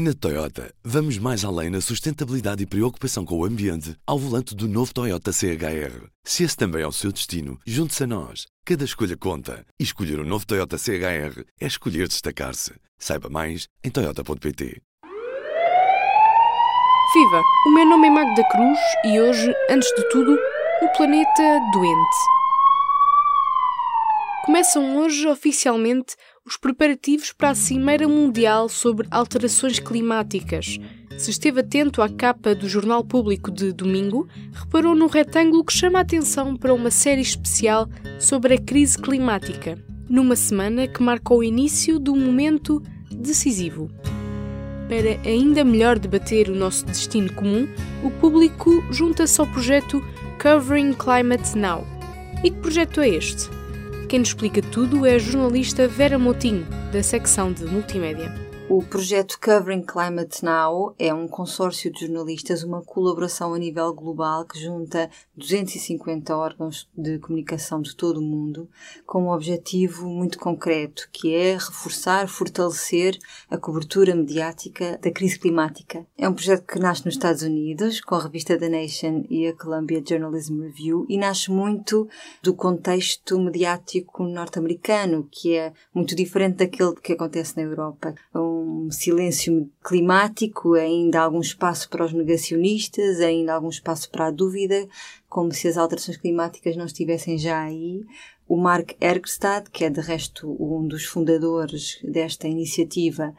Na Toyota, vamos mais além na sustentabilidade e preocupação com o ambiente ao volante do novo Toyota CHR. Se esse também é o seu destino, junte-se a nós. Cada escolha conta. E escolher o um novo Toyota CHR é escolher destacar-se. Saiba mais em Toyota.pt. Viva! O meu nome é Magda Cruz e hoje, antes de tudo, um planeta doente. Começam hoje oficialmente os preparativos para a Cimeira Mundial sobre Alterações Climáticas. Se esteve atento à capa do Jornal Público de domingo, reparou no retângulo que chama a atenção para uma série especial sobre a crise climática, numa semana que marca o início do momento decisivo. Para ainda melhor debater o nosso destino comum, o público junta-se ao projeto Covering Climate Now. E que projeto é este? Quem nos explica tudo é a jornalista Vera Motinho, da secção de multimédia. O projeto Covering Climate Now é um consórcio de jornalistas, uma colaboração a nível global que junta 250 órgãos de comunicação de todo o mundo com um objetivo muito concreto, que é reforçar, fortalecer a cobertura mediática da crise climática. É um projeto que nasce nos Estados Unidos, com a revista The Nation e a Columbia Journalism Review, e nasce muito do contexto mediático norte-americano, que é muito diferente daquele que acontece na Europa. Um um silêncio climático, ainda há algum espaço para os negacionistas, ainda há algum espaço para a dúvida, como se as alterações climáticas não estivessem já aí. O Mark Ergstad, que é de resto um dos fundadores desta iniciativa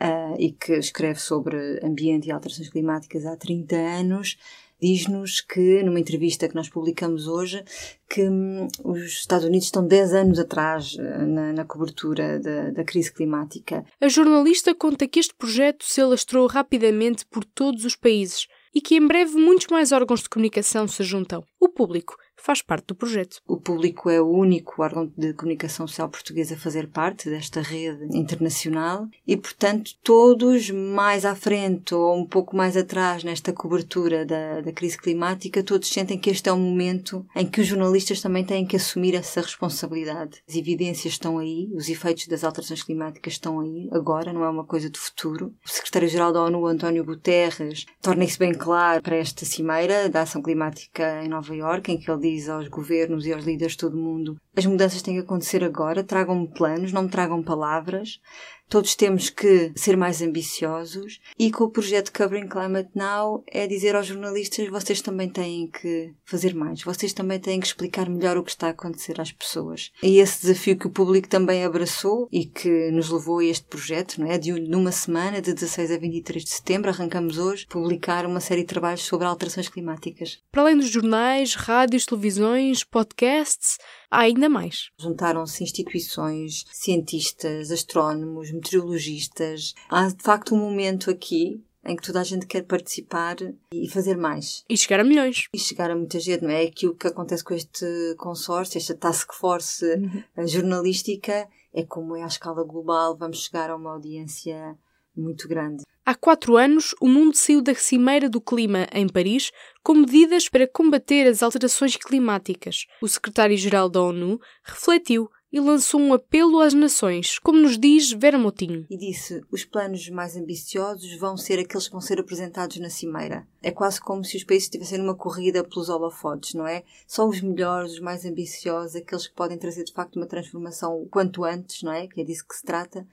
uh, e que escreve sobre ambiente e alterações climáticas há 30 anos, diz-nos que, numa entrevista que nós publicamos hoje, que hum, os Estados Unidos estão 10 anos atrás eh, na, na cobertura da, da, crise climática. A jornalista conta que este projeto se alastrou rapidamente por todos os países e que em breve muitos mais órgãos de comunicação se juntam. O público faz parte do projeto. O público é o único órgão de comunicação social português a fazer parte desta rede internacional e, portanto, todos mais à frente ou um pouco mais atrás nesta cobertura da, da crise climática, todos sentem que este é um momento em que os jornalistas também têm que assumir essa responsabilidade. As evidências estão aí, os efeitos das alterações climáticas estão aí, agora, não é uma coisa de futuro. O secretário-geral da ONU, António Guterres, torna isso bem claro para esta cimeira da ação climática em Nova Iorque, em que ele diz diz aos governos e aos líderes de todo o mundo: as mudanças têm que acontecer agora, tragam-me planos, não me tragam palavras. Todos temos que ser mais ambiciosos e com o projeto Covering Climate Now é dizer aos jornalistas vocês também têm que fazer mais, vocês também têm que explicar melhor o que está a acontecer às pessoas. E esse desafio que o público também abraçou e que nos levou a este projeto, não é? De uma semana, de 16 a 23 de setembro, arrancamos hoje, publicar uma série de trabalhos sobre alterações climáticas. Para além dos jornais, rádios, televisões, podcasts, ainda mais. Juntaram-se instituições, cientistas, astrónomos, meteorologistas. Há de facto um momento aqui em que toda a gente quer participar e fazer mais. E chegar a milhões. E chegar a muita gente, não é? Aquilo que acontece com este consórcio, esta task force uhum. jornalística, é como é à escala global, vamos chegar a uma audiência muito grande. Há quatro anos, o mundo saiu da Cimeira do Clima em Paris com medidas para combater as alterações climáticas. O secretário-geral da ONU refletiu e lançou um apelo às nações, como nos diz Vera Motinho. E disse: os planos mais ambiciosos vão ser aqueles que vão ser apresentados na Cimeira. É quase como se os países estivessem numa corrida pelos holofotes, não é? Só os melhores, os mais ambiciosos, aqueles que podem trazer de facto uma transformação o quanto antes, não é? Que é disso que se trata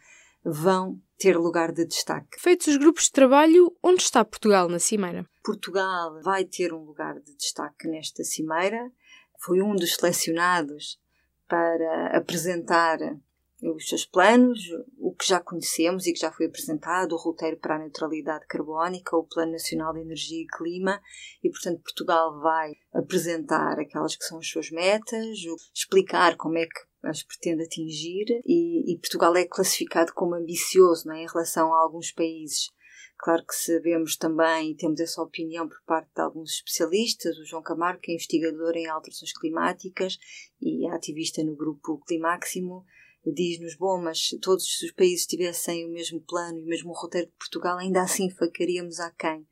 vão ter lugar de destaque. Feitos os grupos de trabalho, onde está Portugal na Cimeira? Portugal vai ter um lugar de destaque nesta Cimeira. Foi um dos selecionados para apresentar os seus planos, o que já conhecemos e que já foi apresentado, o roteiro para a neutralidade carbónica, o Plano Nacional de Energia e Clima, e portanto Portugal vai apresentar aquelas que são as suas metas, explicar como é que as pretende atingir e, e, Portugal é classificado como ambicioso não é, em relação a alguns países. Claro que sabemos também e temos essa opinião por parte de alguns especialistas, o João Camargo, que é investigador em alterações climáticas e é ativista no grupo Climáximo, diz-nos, bom, mas se todos os países tivessem o mesmo plano e o mesmo roteiro que Portugal, ainda assim facaríamos a quem.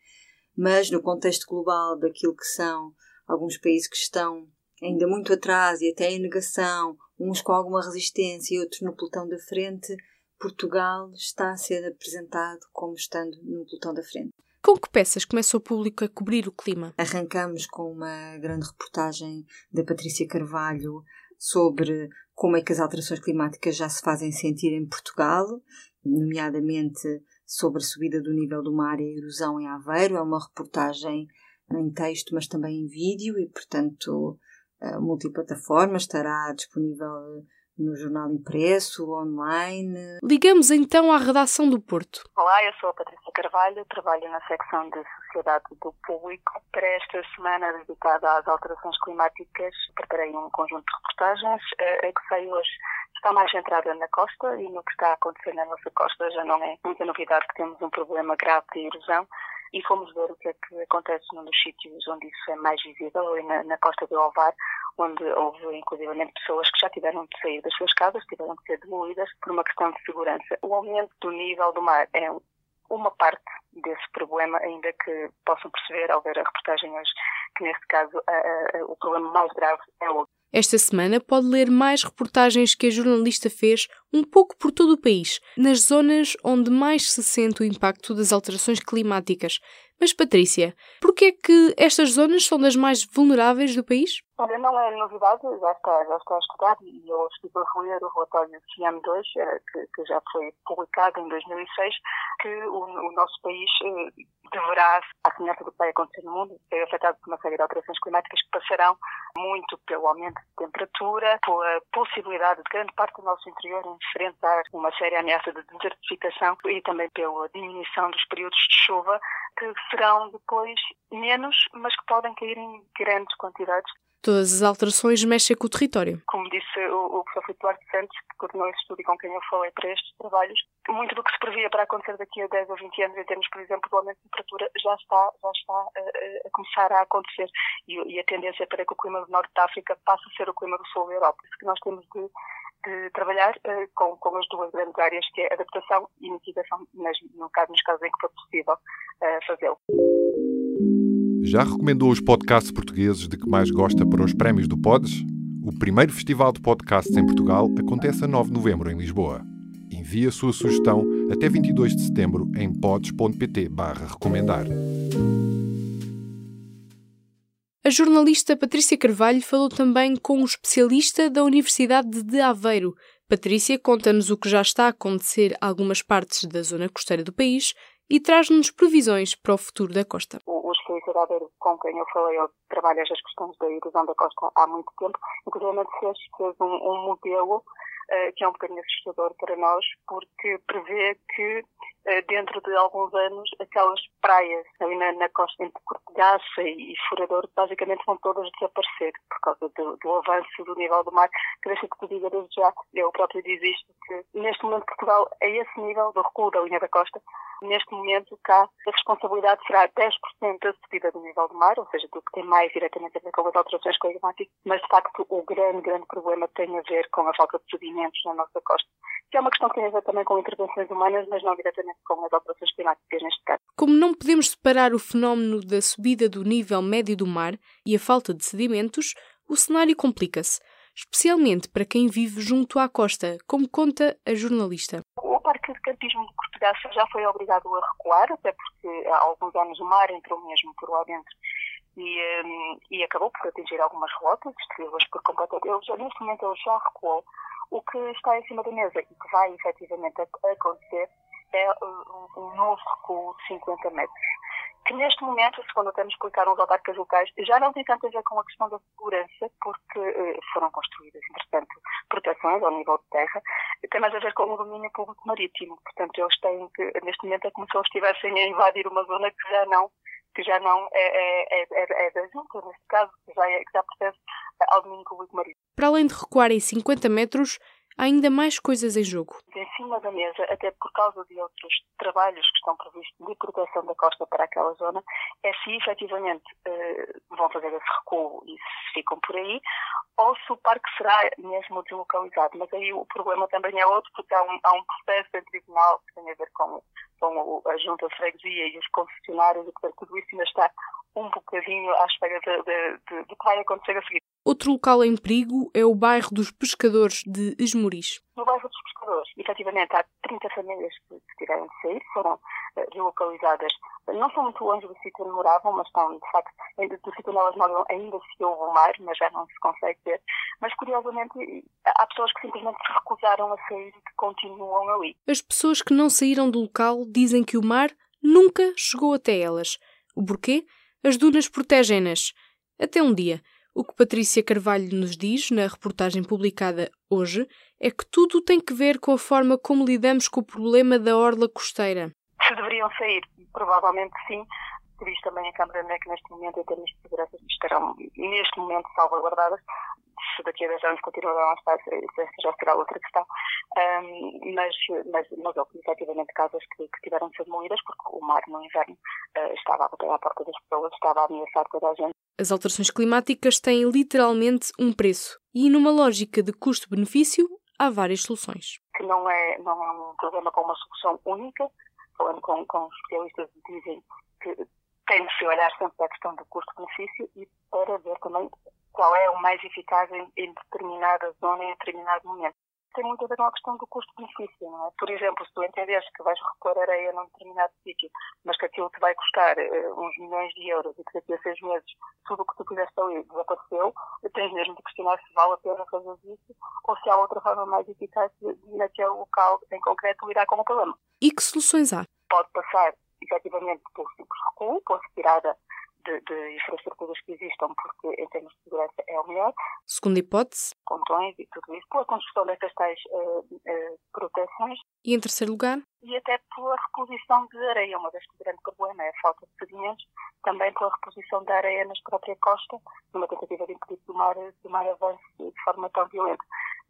Mas no contexto global daquilo que são alguns países que estão ainda muito atrás e até em negação uns com alguma resistência e outros no pelotão da frente, Portugal está a ser apresentado como estando no pelotão da frente. Com que peças começa o público a cobrir o clima? Arrancamos com uma grande reportagem da Patrícia Carvalho sobre como é que as alterações climáticas já se fazem sentir em Portugal, nomeadamente sobre a subida do nível do mar e a erosão em Aveiro. É uma reportagem em texto, mas também em vídeo e, portanto, multiplataforma, estará disponível no jornal impresso, online. Ligamos então à redação do Porto. Olá, eu sou a Patrícia Carvalho, trabalho na secção de Sociedade do Público. Para esta semana dedicada às alterações climáticas, preparei um conjunto de reportagens. A que sai hoje está mais centrada na costa e no que está a acontecer na nossa costa já não é muita novidade que temos um problema grave de erosão e fomos ver o que é que acontece num dos sítios onde isso é mais visível, ali na, na costa do Alvar, onde houve inclusivamente pessoas que já tiveram de sair das suas casas, tiveram de ser demolidas por uma questão de segurança. O aumento do nível do mar é uma parte desse problema, ainda que possam perceber ao ver a reportagem hoje que neste caso a, a, o problema mais grave é outro. Esta semana pode ler mais reportagens que a jornalista fez um pouco por todo o país, nas zonas onde mais se sente o impacto das alterações climáticas. Mas, Patrícia, por que é que estas zonas são das mais vulneráveis do país? Olha, não é novidade, já está, já está estudado e eu estive a ler o relatório do CIAM2, eh, que, que, já foi publicado em 2006, que o, o nosso país eh, deverá, à semelhança do que vai acontecer no mundo, ser afetado por uma série de alterações climáticas que passarão muito pelo aumento de temperatura, pela possibilidade de grande parte do nosso interior enfrentar uma séria ameaça de desertificação e também pela diminuição dos períodos de chuva, que serão depois menos, mas que podem cair em grandes quantidades Todas as alterações mexem com o território. Como disse o, o professor Filipe Duarte Santos, que coordenou esse estudo e com quem eu falei para estes trabalhos, muito do que se previa para acontecer daqui a 10 ou 20 anos, em termos, por exemplo, do aumento de temperatura, já está, já está a, a começar a acontecer. E, e, a tendência para que o clima do Norte da África passe a ser o clima do Sul da Europa. Isso que nós temos de, de trabalhar uh, com, com as duas grandes áreas, que é adaptação e mitigação, mas, no caso, nos casos em que for possível uh, fazê-lo. Já recomendou os podcasts portugueses de que mais gosta para os prémios do Pods? O primeiro festival de podcasts em Portugal acontece a 9 de novembro em Lisboa. Envie a sua sugestão até 22 de setembro em pods.pt recomendar. A jornalista Patrícia Carvalho falou também com um especialista da Universidade de Aveiro. Patrícia conta-nos o que já está a acontecer em algumas partes da zona costeira do país e traz-nos previsões para o futuro da costa. O, especialista da com quem eu falei, ele trabalha as questões da erosão da costa há muito tempo, inclusive fez, fez um, um modelo uh, que é um bocadinho assustador para nós, porque prevê que dentro de alguns anos aquelas praias ali na, na costa entre Cortegaça e, e Furador basicamente vão todas desaparecer por causa do, do, avanço do nível do mar, que te diga desde já, eu próprio diz isto, que neste momento Portugal, a esse nível do recuo da linha da costa, Neste momento, cá, a responsabilidade será 10% da subida do nível do mar, ou seja, do que tem mais diretamente a ver com as alterações climáticas, mas, de facto, o grande, grande problema tem a ver com a falta de sedimentos na nossa costa, que é uma questão que tem a ver também com intervenções humanas, mas não diretamente com as alterações climáticas neste caso. Como não podemos separar o fenómeno da subida do nível médio do mar e a falta de sedimentos, o cenário complica-se especialmente para quem vive junto à costa, como conta a jornalista. O Parque de Campismo de Cortegaça já foi obrigado a recuar, até porque há alguns anos o mar entrou mesmo por lá dentro e, um, e acabou por atingir algumas rotas, destruí-las por completo. Ele neste momento ele já recuou. O que está em cima da mesa e que vai efetivamente acontecer é um, novo recuo de 50 metros que neste momento, segundo até me explicaram os autarcas locais, já não tem tanto a ver com a questão da segurança, porque eh, foram construídas, entretanto, proteções ao nível de terra, tem mais a ver com o domínio público marítimo. Portanto, eles têm que, neste momento, é como se eles estivessem a invadir uma zona que já não que já não é, é, é, é da junta, neste caso, que já, é, que já pertence ao domínio público marítimo. Para além de recuar em 50 metros, há ainda mais coisas em jogo. Em cima da mesa, até por causa de outros trabalhos que estão previstos de proteção da costa para aquela zona, é se efetivamente uh, vão fazer esse recuo e se ficam por aí, ou se o parque será mesmo deslocalizado. Mas aí o problema também é outro, porque há um, há um processo em tribunal que tem a ver com com a junta de freguesia e os concessionários, e portanto tudo isso ainda está um bocadinho à espera de, de, de, de que vai acontecer a seguir. Outro local em perigo é o bairro dos Pescadores de Esmoriz. No bairro dos Pescadores, efetivamente, há 30 famílias que, que tiveram de sair, foram uh, relocalizadas. Não são muito longe do sítio onde moravam, mas estão, de facto, do sítio onde elas moram ainda se ouve o mar, mas já não se consegue ver. Mas, curiosamente, há pessoas que simplesmente se recusaram a sair e que continuam ali. As pessoas que não saíram do local dizem que o mar nunca chegou até elas. O porquê? As dunas protegem-nas. Até um dia. O que Patrícia Carvalho nos diz na reportagem publicada hoje é que tudo tem que ver com a forma como lidamos com o problema da orla costeira. Se deveriam sair, provavelmente sim. Visto também a Câmara NEC neste momento, em termos de segurança, estarão neste momento salvaguardadas se daqui a 10 anos continuarão a estar, essa já será outra questão. Um, mas, mas, mas houve efetivamente casas que, que, tiveram de ser demolidas porque o mar no inverno uh, estava a bater à porta das pessoas, estava a ameaçar toda a gente. As alterações climáticas têm literalmente um preço e, numa lógica de custo-benefício, há várias soluções. Que não é, não é um problema com uma solução única, falando com, com especialistas dizem que tem de se olhar sempre para a questão do custo-benefício e para ver também qual é o mais eficaz em, em determinada zona, em determinado momento. Tem muito a ver com a questão do custo-benefício, não é? Por exemplo, se tu entenderes que vais repor areia num determinado sítio, mas que aquilo te vai custar uh, uns milhões de euros e que daqui a seis meses tudo o que tu fizeste ali desapareceu, tens mesmo de questionar se vale a pena fazer isso ou se há outra forma mais eficaz de, naquele local em concreto lidar com o problema. E que soluções há? Pode passar, efetivamente, por simples recuo, por retirada de, de, infraestruturas que existam, porque em termos de segurança é o melhor. Segunda hipótese. Pontões e tudo isso, pela construção destas tais uh, uh, proteções. E em terceiro lugar? E até pela reposição de areia, uma vez que o grande problema é a falta de sedimentos, também pela reposição da areia nas própria costa, numa tentativa de impedir que o mar, que o mar avance de forma tão violenta.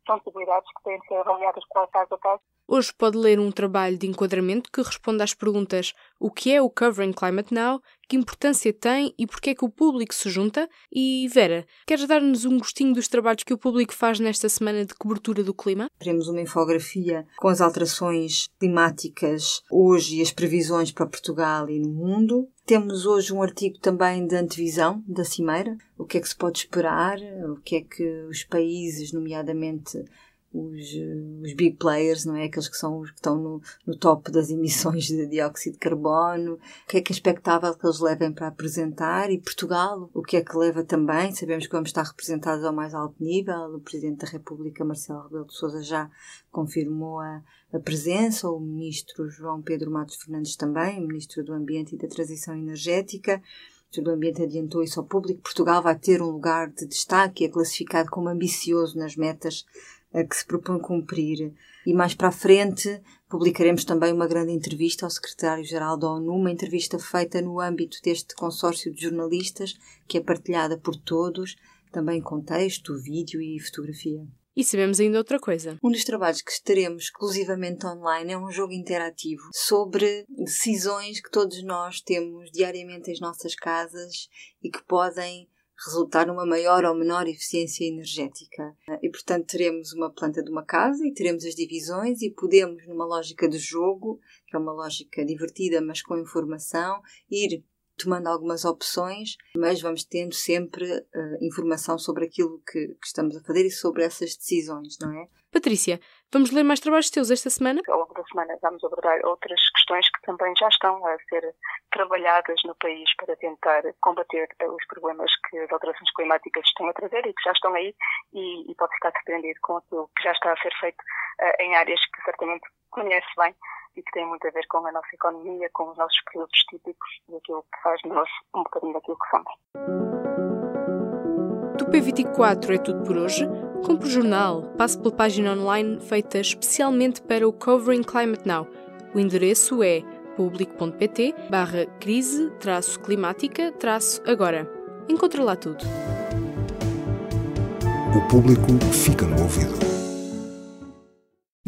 São possibilidades que têm de ser avaliadas qual caso a caso Hoje pode ler um trabalho de enquadramento que responde às perguntas o que é o Covering Climate Now, que importância tem e porquê é que o público se junta. E Vera, queres dar-nos um gostinho dos trabalhos que o público faz nesta semana de cobertura do clima? Teremos uma infografia com as alterações climáticas hoje e as previsões para Portugal e no mundo. Temos hoje um artigo também de antevisão da Cimeira, o que é que se pode esperar, o que é que os países, nomeadamente os, eh, os big players, não é? Aqueles que são que estão no, no top das emissões de dióxido de carbono. O que é que é expectável que eles levem para apresentar? E Portugal, o que é que leva também? Sabemos que vamos estar representados ao mais alto nível. O Presidente da República, Marcelo Rebelo de Sousa, já confirmou a, a presença. O Ministro João Pedro Matos Fernandes também, Ministro do Ambiente e da Transição Energética. Do Ambiente adiantou isso ao público. Portugal vai ter um lugar de destaque e é classificado como ambicioso nas metas que se propõe cumprir. E mais para a frente publicaremos também uma grande entrevista ao secretário-geral da ONU, uma entrevista feita no âmbito deste consórcio de jornalistas, que é partilhada por todos, também com texto, vídeo e fotografia. E sabemos ainda outra coisa. Um dos trabalhos que estaremos exclusivamente online é um jogo interativo sobre decisões que todos nós temos diariamente em nossas casas e que podem resultar numa maior ou menor eficiência energética. E, portanto, teremos uma planta de uma casa e teremos as divisões e podemos, numa lógica de jogo, que é uma lógica divertida, mas com informação, ir tomando algumas opções, mas vamos tendo sempre uh, informação sobre aquilo que, que, estamos a fazer e sobre essas decisões, não é? Patrícia, vamos ler mais trabalhos teus esta semana? Ao longo da semana vamos abordar outras questões que também já estão a ser trabalhadas no país para tentar combater os problemas que as alterações climáticas estão a trazer e que já estão aí e, e pode ficar surpreendido com aquilo que já está a ser feito uh, em áreas que certamente conhece bem e que tem muito a ver com a nossa economia, com os nossos produtos típicos e aquilo que faz de nós um bocadinho daquilo que somos. Do P24 é tudo por hoje. Compre o jornal, passe pela página online feita especialmente para o Covering Climate Now. O endereço é público.pt barra crise climática agora. Encontre lá tudo. O público fica no ouvido.